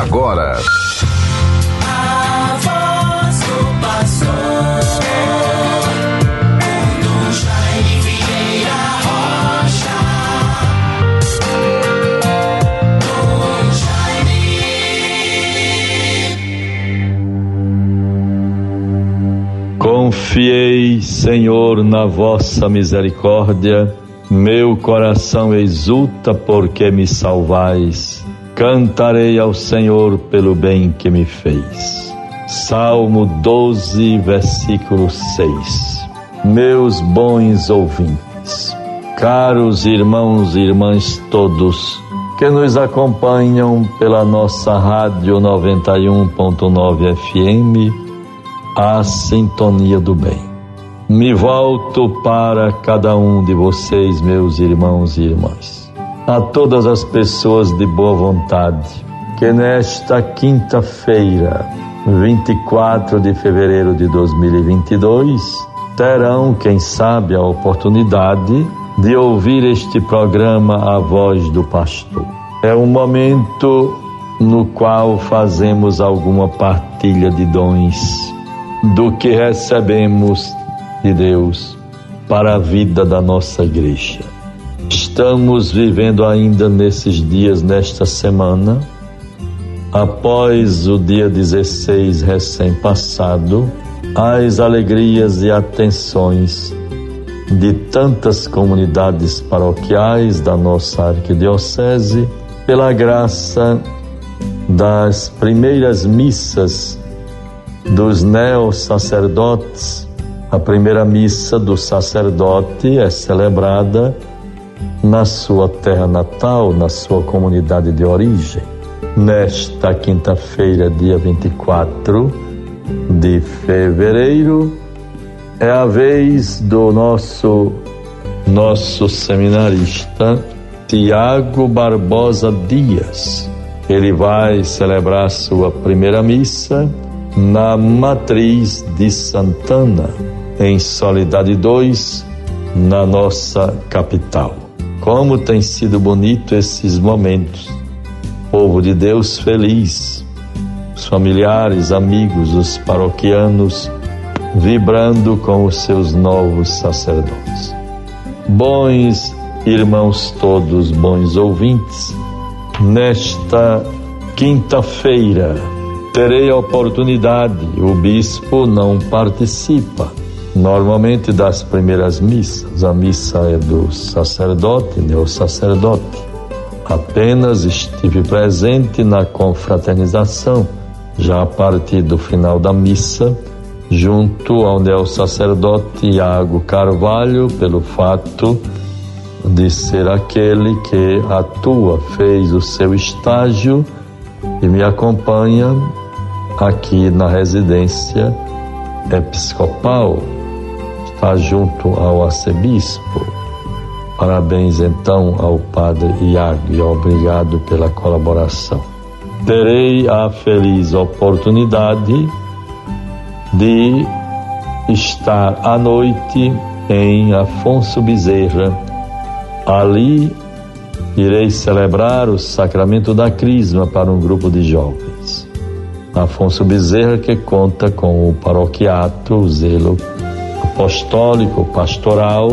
agora. Confiei, Senhor, na vossa misericórdia. Meu coração exulta porque me salvais. Cantarei ao Senhor pelo bem que me fez. Salmo 12, versículo 6. Meus bons ouvintes, caros irmãos e irmãs todos que nos acompanham pela nossa rádio 91.9 FM, a sintonia do bem. Me volto para cada um de vocês, meus irmãos e irmãs a todas as pessoas de boa vontade que nesta quinta-feira, 24 de fevereiro de 2022, terão, quem sabe, a oportunidade de ouvir este programa A Voz do Pastor. É um momento no qual fazemos alguma partilha de dons do que recebemos de Deus para a vida da nossa igreja. Estamos vivendo ainda nesses dias, nesta semana, após o dia 16 recém-passado, as alegrias e atenções de tantas comunidades paroquiais da nossa arquidiocese, pela graça das primeiras missas dos neo-sacerdotes. A primeira missa do sacerdote é celebrada na sua terra natal, na sua comunidade de origem. Nesta quinta-feira, dia 24 de fevereiro, é a vez do nosso nosso seminarista Tiago Barbosa Dias. Ele vai celebrar sua primeira missa na matriz de Santana, em Solidade 2, na nossa capital. Como tem sido bonito esses momentos. Povo de Deus feliz, os familiares, amigos, os paroquianos vibrando com os seus novos sacerdotes. Bons irmãos todos, bons ouvintes, nesta quinta-feira terei a oportunidade, o bispo não participa normalmente das primeiras missas. A missa é do sacerdote, né, o sacerdote. Apenas estive presente na confraternização, já a partir do final da missa, junto ao neo sacerdote Iago Carvalho, pelo fato de ser aquele que atua, fez o seu estágio e me acompanha aqui na residência episcopal junto ao arcebispo. Parabéns então ao Padre Iago e obrigado pela colaboração. Terei a feliz oportunidade de estar à noite em Afonso Bezerra. Ali irei celebrar o sacramento da Crisma para um grupo de jovens. Afonso Bezerra que conta com o paroquiato, o zelo apostólico pastoral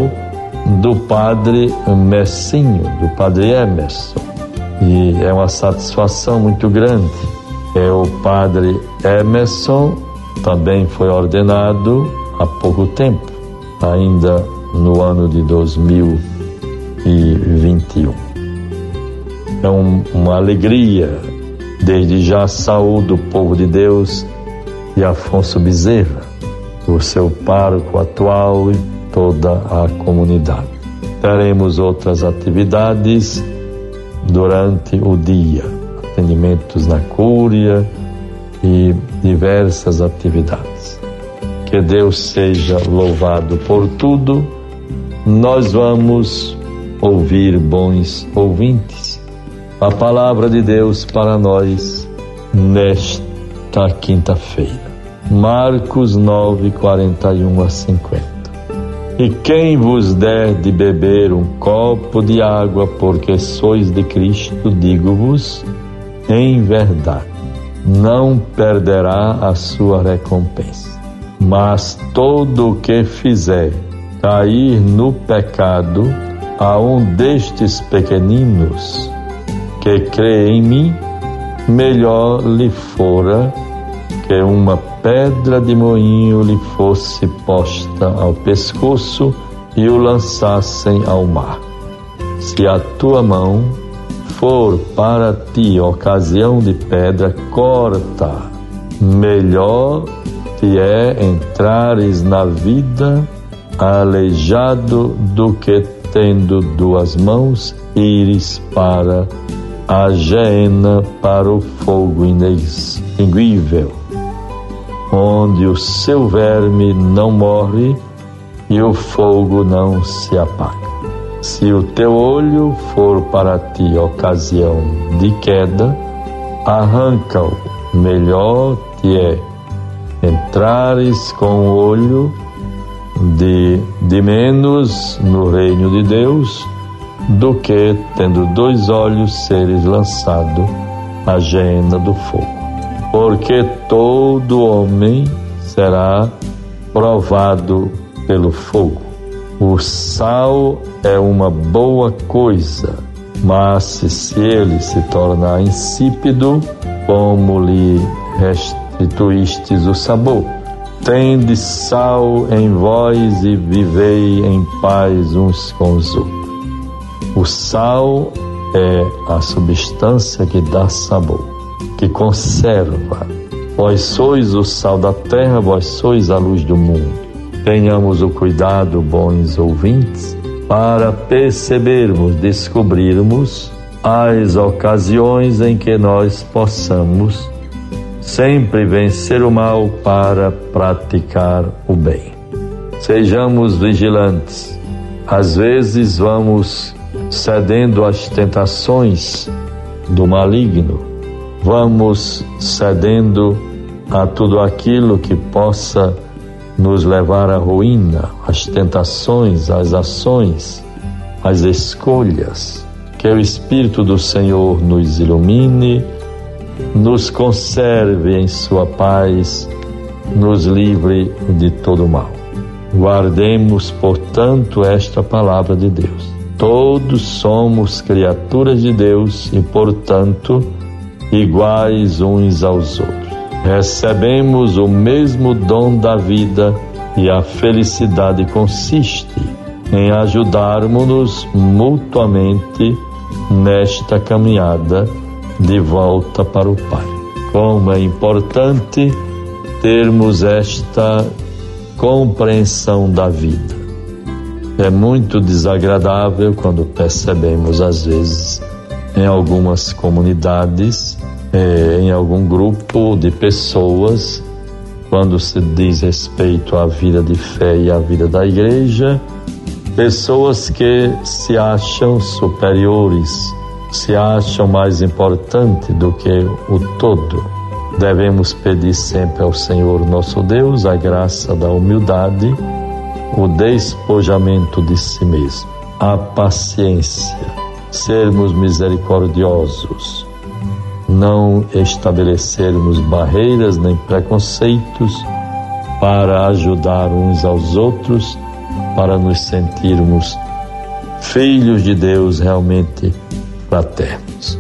do padre Messinho, do padre Emerson. E é uma satisfação muito grande. É o padre Emerson também foi ordenado há pouco tempo, ainda no ano de 2021. É um, uma alegria, desde já saúdo o povo de Deus e Afonso Bezerra o seu pároco atual e toda a comunidade. Teremos outras atividades durante o dia, atendimentos na cúria e diversas atividades. Que Deus seja louvado por tudo. Nós vamos ouvir bons ouvintes a palavra de Deus para nós nesta quinta-feira. Marcos 9, 41 a 50. E quem vos der de beber um copo de água, porque sois de Cristo, digo-vos, em verdade, não perderá a sua recompensa. Mas todo o que fizer cair no pecado a um destes pequeninos que crê em mim, melhor lhe fora que uma pedra de moinho lhe fosse posta ao pescoço e o lançassem ao mar. Se a tua mão for para ti ocasião de pedra, corta. Melhor te é entrares na vida aleijado do que tendo duas mãos ires para a geena, para o fogo inextinguível, onde o seu verme não morre e o fogo não se apaga. Se o teu olho for para ti ocasião de queda, arranca-o. Melhor te é entrares com o olho de, de menos no reino de Deus do que, tendo dois olhos, seres lançado à gena do fogo. Porque todo homem será provado pelo fogo. O sal é uma boa coisa, mas se ele se tornar insípido, como lhe restituístes o sabor? Tende sal em vós e vivei em paz uns com os outros. O sal é a substância que dá sabor, que conserva. Vós sois o sal da terra, vós sois a luz do mundo. Tenhamos o cuidado, bons ouvintes, para percebermos, descobrirmos as ocasiões em que nós possamos sempre vencer o mal para praticar o bem. Sejamos vigilantes. Às vezes vamos cedendo às tentações do maligno, vamos cedendo a tudo aquilo que possa nos levar à ruína, às tentações, às ações, às escolhas. Que o Espírito do Senhor nos ilumine nos conserve em sua paz, nos livre de todo mal. Guardemos, portanto, esta palavra de Deus. Todos somos criaturas de Deus e, portanto, iguais uns aos outros. Recebemos o mesmo dom da vida e a felicidade consiste em ajudarmos-nos mutuamente nesta caminhada de volta para o Pai. Como é importante termos esta compreensão da vida. É muito desagradável quando percebemos, às vezes, em algumas comunidades, eh, em algum grupo de pessoas, quando se diz respeito à vida de fé e à vida da igreja, pessoas que se acham superiores se acham mais importante do que o todo. Devemos pedir sempre ao Senhor nosso Deus a graça da humildade, o despojamento de si mesmo, a paciência, sermos misericordiosos, não estabelecermos barreiras nem preconceitos para ajudar uns aos outros, para nos sentirmos filhos de Deus realmente fraternos.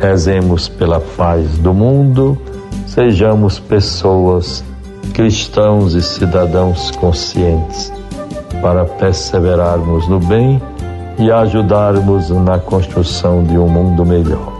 Rezemos pela paz do mundo, sejamos pessoas, cristãos e cidadãos conscientes para perseverarmos no bem e ajudarmos na construção de um mundo melhor.